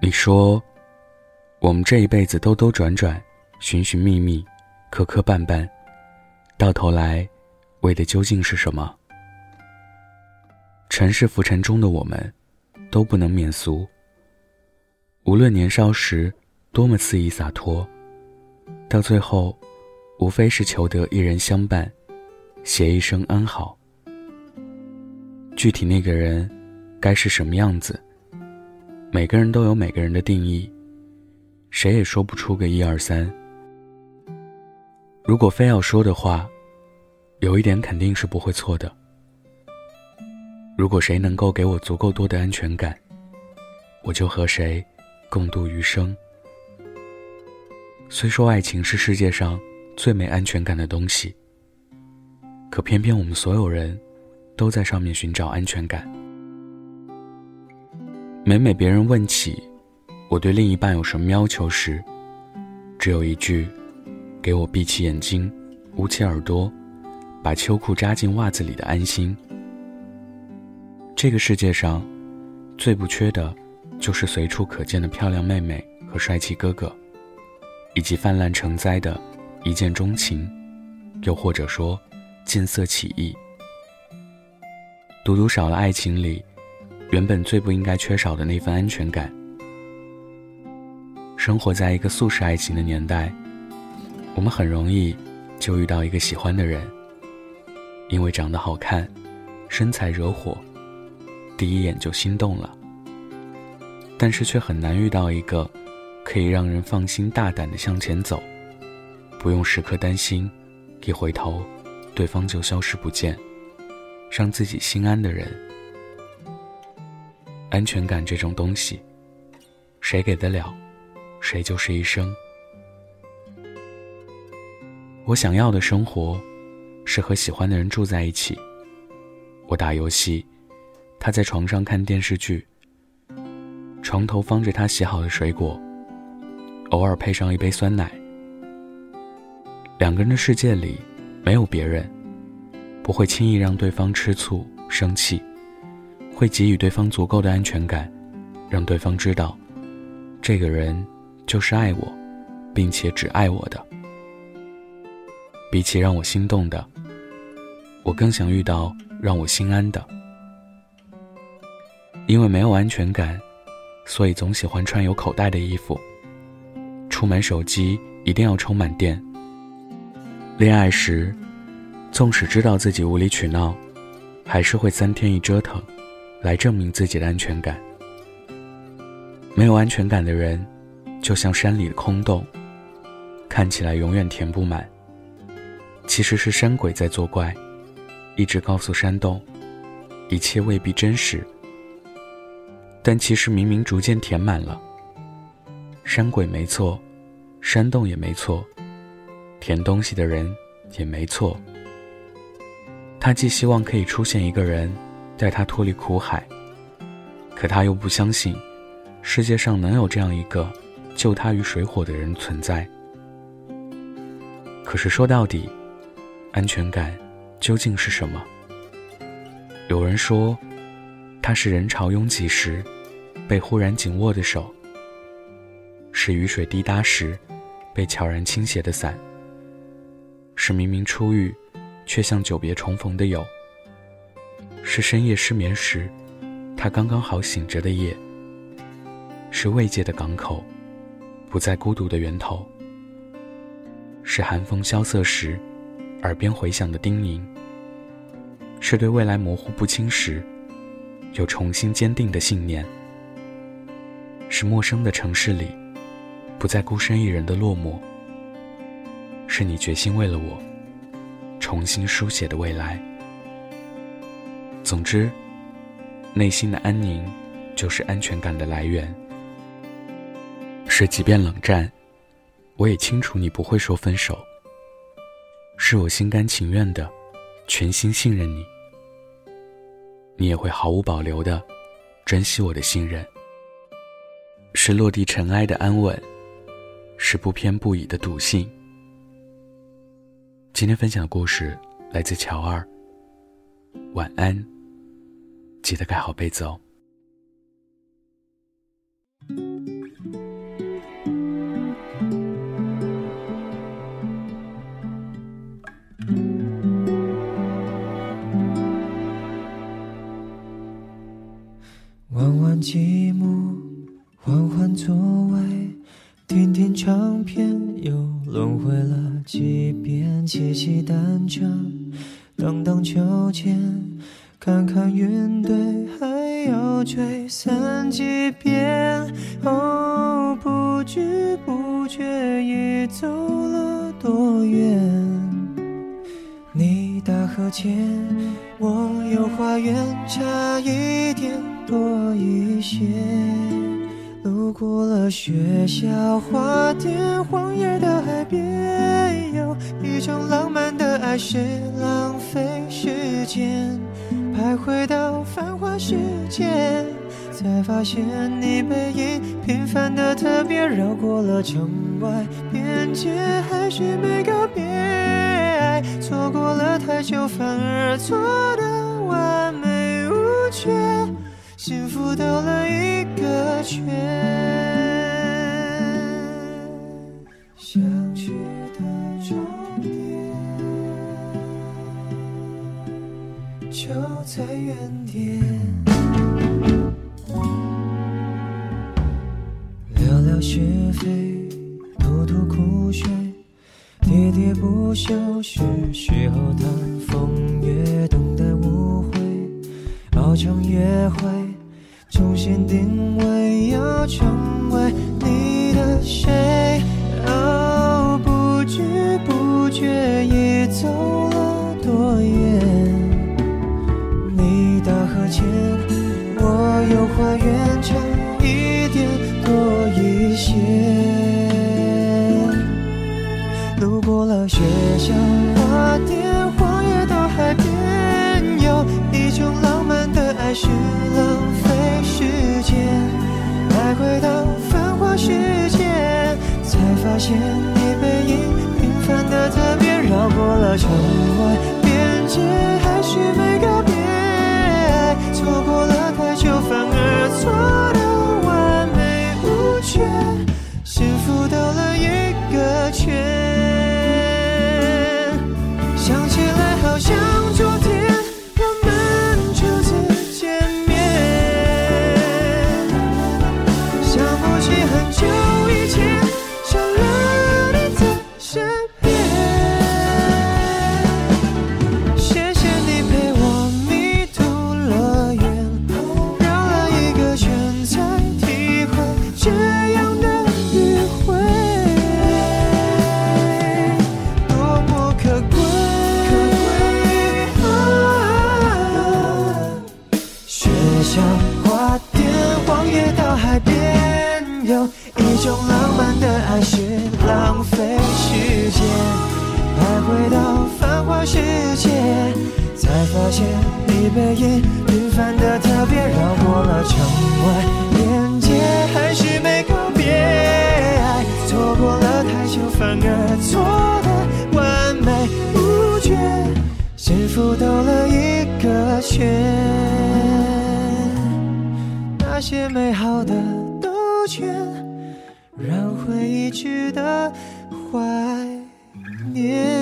你说，我们这一辈子兜兜转转，寻寻觅觅，磕磕绊绊，到头来，为的究竟是什么？尘世浮沉中的我们，都不能免俗。无论年少时多么肆意洒脱，到最后，无非是求得一人相伴，携一生安好。具体那个人，该是什么样子？每个人都有每个人的定义，谁也说不出个一二三。如果非要说的话，有一点肯定是不会错的。如果谁能够给我足够多的安全感，我就和谁共度余生。虽说爱情是世界上最没安全感的东西，可偏偏我们所有人都在上面寻找安全感。每每别人问起我对另一半有什么要求时，只有一句：“给我闭起眼睛，捂起耳朵，把秋裤扎进袜子里的安心。”这个世界上，最不缺的，就是随处可见的漂亮妹妹和帅气哥哥，以及泛滥成灾的一见钟情，又或者说见色起意。独独少了爱情里。原本最不应该缺少的那份安全感。生活在一个速食爱情的年代，我们很容易就遇到一个喜欢的人，因为长得好看，身材惹火，第一眼就心动了。但是却很难遇到一个可以让人放心大胆的向前走，不用时刻担心一回头对方就消失不见，让自己心安的人。安全感这种东西，谁给得了，谁就是一生。我想要的生活，是和喜欢的人住在一起。我打游戏，他在床上看电视剧，床头放着他洗好的水果，偶尔配上一杯酸奶。两个人的世界里，没有别人，不会轻易让对方吃醋生气。会给予对方足够的安全感，让对方知道，这个人就是爱我，并且只爱我的。比起让我心动的，我更想遇到让我心安的。因为没有安全感，所以总喜欢穿有口袋的衣服。出门手机一定要充满电。恋爱时，纵使知道自己无理取闹，还是会三天一折腾。来证明自己的安全感。没有安全感的人，就像山里的空洞，看起来永远填不满。其实是山鬼在作怪，一直告诉山洞，一切未必真实。但其实明明逐渐填满了。山鬼没错，山洞也没错，填东西的人也没错。他既希望可以出现一个人。带他脱离苦海，可他又不相信，世界上能有这样一个救他于水火的人存在。可是说到底，安全感究竟是什么？有人说，它是人潮拥挤时被忽然紧握的手，是雨水滴答时被悄然倾斜的伞，是明明初遇却像久别重逢的友。是深夜失眠时，他刚刚好醒着的夜。是慰藉的港口，不再孤独的源头。是寒风萧瑟时，耳边回响的叮咛。是对未来模糊不清时，又重新坚定的信念。是陌生的城市里，不再孤身一人的落寞。是你决心为了我，重新书写的未来。总之，内心的安宁就是安全感的来源。是即便冷战，我也清楚你不会说分手。是我心甘情愿的，全心信任你，你也会毫无保留的珍惜我的信任。是落地尘埃的安稳，是不偏不倚的笃信。今天分享的故事来自乔二，晚安。记得盖好被子哦。玩玩积木，换换座位，听听唱片，又轮回了几遍，骑骑单车，荡荡秋千，看看云堆，还要吹散几遍。哦，不知不觉已走了多远？你大河前，我游花园，差一点多一些。路过了学校花店，荒野的海边，有一种浪漫的爱是浪费时间。徘徊到繁华世界，才发现你背影平凡的特别，绕过了城外边界，还是没告别。错过了太久，反而错得完美无缺，幸福兜了一个圈。在原点，聊聊是非，吐吐苦水。喋喋不休是时候谈风月，等待误会，熬成约会，重新定位，要成路过了学校花店，荒野到海边，有一种浪漫的爱是浪费时间。徘徊到繁华世界，才发现你背影平凡的特别。绕过了城世界，才发现你背影平凡的特别，绕过了城外边界，还是没告别。爱错过了太久，反而错的完美无缺，幸福兜了一个圈。那些美好的兜圈，让回忆值得怀念。